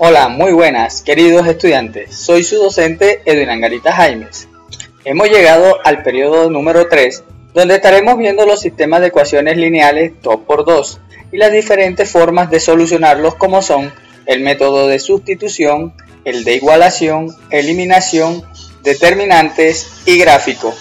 Hola, muy buenas, queridos estudiantes. Soy su docente Edwin Angarita Jaimes. Hemos llegado al periodo número 3, donde estaremos viendo los sistemas de ecuaciones lineales 2x2 y las diferentes formas de solucionarlos como son el método de sustitución, el de igualación, eliminación, determinantes y gráfico.